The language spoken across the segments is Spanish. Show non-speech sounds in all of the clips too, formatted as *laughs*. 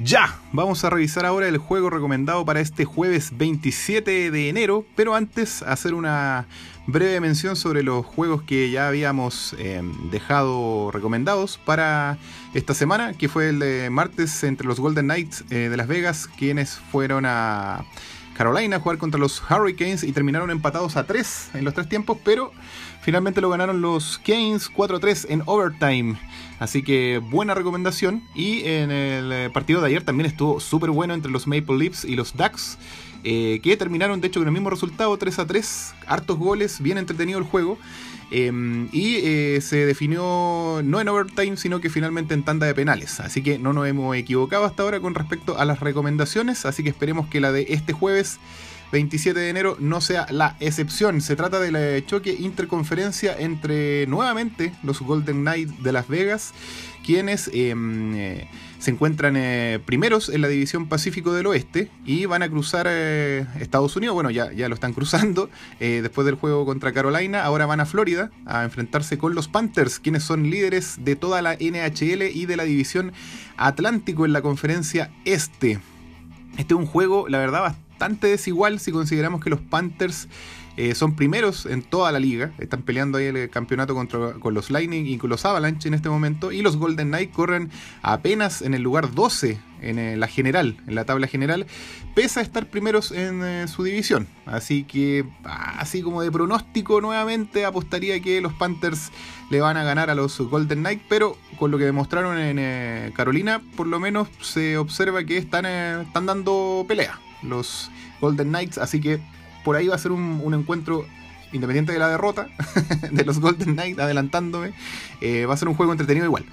Ya, vamos a revisar ahora el juego recomendado para este jueves 27 de enero, pero antes hacer una breve mención sobre los juegos que ya habíamos eh, dejado recomendados para esta semana, que fue el de martes entre los Golden Knights eh, de Las Vegas, quienes fueron a Carolina jugar contra los Hurricanes y terminaron empatados a 3 en los tres tiempos, pero finalmente lo ganaron los Canes 4-3 en overtime. Así que buena recomendación. Y en el eh, partido de ayer también estuvo súper bueno entre los Maple Leafs y los Ducks. Eh, que terminaron de hecho con el mismo resultado 3 a 3, hartos goles, bien entretenido el juego. Em, y eh, se definió no en overtime, sino que finalmente en tanda de penales. Así que no nos hemos equivocado hasta ahora con respecto a las recomendaciones. Así que esperemos que la de este jueves 27 de enero no sea la excepción. Se trata del choque interconferencia entre nuevamente los Golden Knights de Las Vegas, quienes em, eh, se encuentran eh, primeros en la división Pacífico del Oeste y van a cruzar eh, Estados Unidos. Bueno, ya, ya lo están *laughs* cruzando después del juego contra Carolina. Ahora van a Florida a enfrentarse con los Panthers, quienes son líderes de toda la NHL y de la división Atlántico en la conferencia Este. Este es un juego, la verdad, bastante bastante desigual si consideramos que los Panthers eh, son primeros en toda la liga. Están peleando ahí el campeonato contra, con los Lightning y con los Avalanche en este momento. Y los Golden Knights corren apenas en el lugar 12 en eh, la general, en la tabla general, pese a estar primeros en eh, su división. Así que, así como de pronóstico, nuevamente apostaría que los Panthers le van a ganar a los Golden Knights. Pero con lo que demostraron en Carolina, por lo menos se observa que están, están dando pelea los Golden Knights, así que por ahí va a ser un, encuentro independiente de la derrota *laughs* de los Golden Knights, adelantándome, eh, va a ser un juego entretenido igual.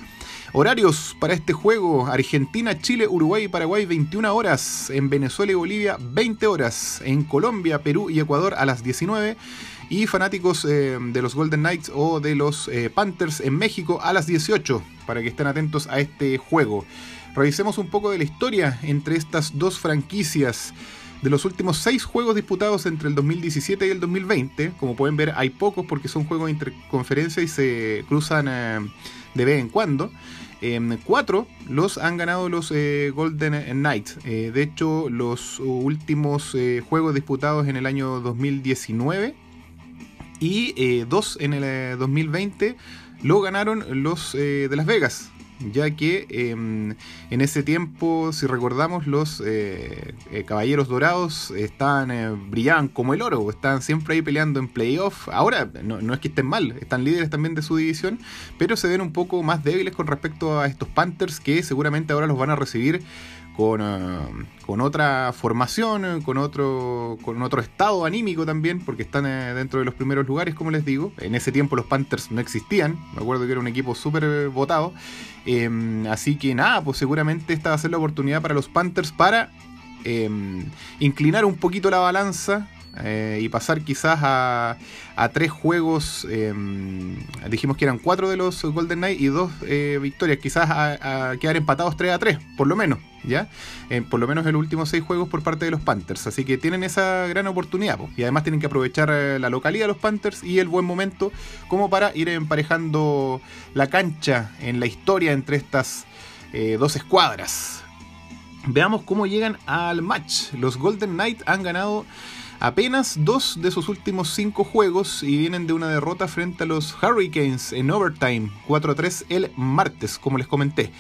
Horarios para este juego: Argentina, Chile, Uruguay y Paraguay 21 horas, en Venezuela y Bolivia 20 horas, en Colombia, Perú y Ecuador a las 19 y fanáticos eh, de los Golden Knights o de los eh, Panthers en México a las 18 para que estén atentos a este juego. Revisemos un poco de la historia entre estas dos franquicias. De los últimos seis juegos disputados entre el 2017 y el 2020, como pueden ver hay pocos porque son juegos de interconferencia y se cruzan eh, de vez en cuando. Eh, cuatro los han ganado los eh, Golden Knights. de hecho, los últimos juegos disputados en el año 2019 y dos en el 2020 lo ganaron los de Las Vegas ya que em, en ese tiempo, si recordamos, los eh, eh, Caballeros Dorados estaban, eh, brillaban como el oro, estaban siempre ahí peleando en playoff. Ahora, no, es que estén mal, están líderes también de su división, pero se ven un poco más débiles con respecto a estos Panthers que seguramente ahora los van a recibir con, con otra formación, con otro, con otro estado anímico también, porque están dentro de los primeros lugares, como les digo. En ese tiempo los Panthers no existían, me acuerdo que era un equipo súper votado. Em, así que nada, pues seguramente esta va a ser la oportunidad para los Panthers para em, inclinar un poquito la balanza eh, y pasar quizás a, tres juegos. Em, dijimos que eran cuatro de los Golden Knights y dos eh, victorias, quizás a, quedar empatados 3 a 3, por lo menos, ¿ya? Eh, por lo menos en los últimos seis juegos por parte de los Panthers. Así que tienen esa gran oportunidad, y además tienen que aprovechar la localidad de los Panthers y el buen momento como para ir emparejando la cancha en la historia entre estas dos escuadras. Veamos cómo llegan al match. Los Golden Knights han ganado apenas dos de sus últimos cinco juegos y vienen de una derrota frente a los Hurricanes en overtime 4-3 el martes, como les comenté.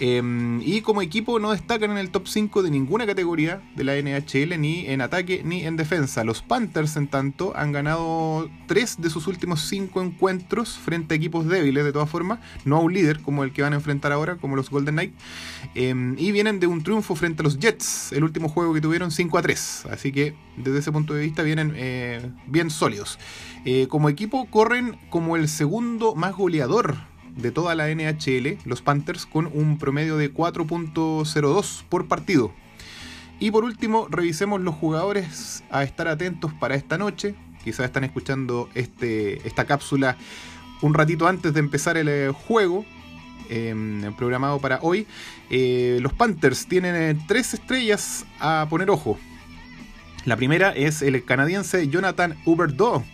Em, y como equipo no destacan en el top 5 de ninguna categoría de la NHL, ni en ataque ni en defensa. Los Panthers, en tanto, han ganado 3 de sus últimos 5 encuentros frente a equipos débiles, de todas formas, no a un líder como el que van a enfrentar ahora, como los Golden Knights. Em, y vienen de un triunfo frente a los Jets, el último juego que tuvieron 5 a 3. Así que desde ese punto de vista vienen eh, bien sólidos. Eh, como equipo corren como el segundo más goleador de toda la NHL, los Panthers, con un promedio de 4.02 por partido. Y por último, revisemos los jugadores a estar atentos para esta noche. Quizás están escuchando este, esta cápsula un ratito antes de empezar el eh, juego. Em, programado para hoy. Los Panthers tienen tres estrellas a poner ojo. La primera es el canadiense Jonathan Huberdeau,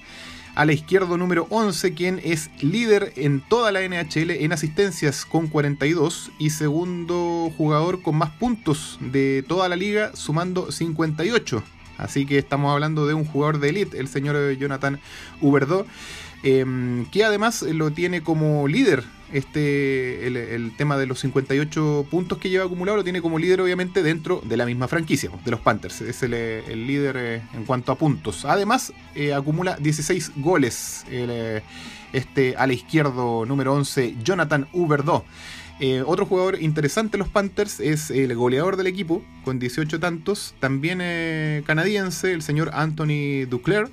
A la izquierda número 11, quien es líder en toda la NHL en asistencias con 42 y segundo jugador con más puntos de toda la liga sumando 58. Así que estamos hablando de un jugador de elite, el señor Jonathan Huberdeau, em, que además lo tiene como líder este el, tema de los 58 puntos que lleva acumulado lo tiene como líder obviamente dentro de la misma franquicia, de los Panthers. Es el, líder eh, en cuanto a puntos. Además, eh, acumula 16 goles eh, este a la izquierdo número 11, Jonathan Huberdeau. otro jugador interesante en los Panthers es el goleador del equipo, con 18 tantos, también canadiense, el señor Anthony Duclair.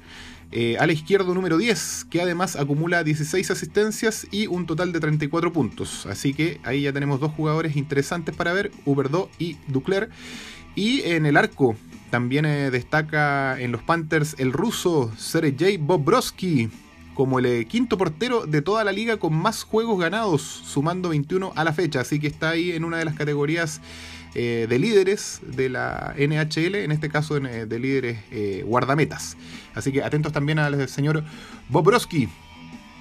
Eh, a la izquierda número 10, que además acumula 16 asistencias y un total de 34 puntos. Así que ahí ya tenemos dos jugadores interesantes para ver, Huberdo y Ducler. Y en el arco también eh, destaca en los Panthers el ruso Sergei Bobrovsky como el eh, quinto portero de toda la liga con más juegos ganados, sumando 21 a la fecha. Así que está ahí en una de las categorías eh, de líderes de la NHL, en este caso eh, de líderes guardametas. Así que atentos también al señor Bobrovsky.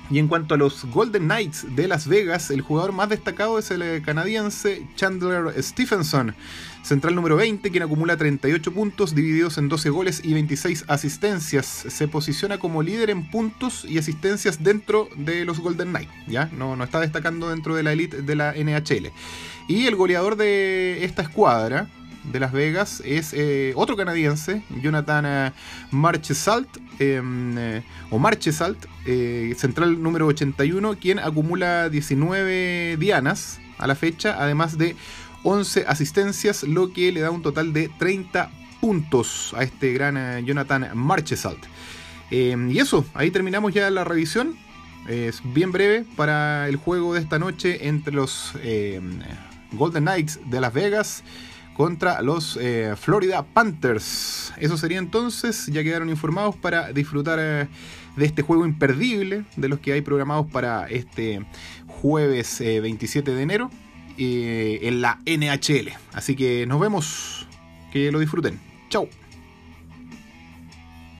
Y en cuanto a los Golden Knights de Las Vegas, el jugador más destacado es el canadiense Chandler Stephenson, central número 20, quien acumula 38 puntos divididos en 12 goles y 26 asistencias. Se posiciona como líder en puntos y asistencias dentro de los Golden Knights, ¿ya? No, no está destacando dentro de la elite de la NHL. Y el goleador de esta escuadra de Las Vegas es eh, otro canadiense, Jonathan eh, Marchesalt, em, eh, o Marchesalt, central número 81, quien acumula 19 dianas a la fecha, además de 11 asistencias, lo que le da un total de 30 puntos a este gran Jonathan Marchesalt. Em, y eso, ahí terminamos ya la revisión. Es bien breve para el juego de esta noche entre los em, Golden Knights de Las Vegas contra los eh, Florida Panthers. Eso sería entonces, ya quedaron informados para disfrutar eh, de este juego imperdible, de los que hay programados para este jueves 27 eh, de enero en la NHL. Así que nos vemos, que lo disfruten. Chao.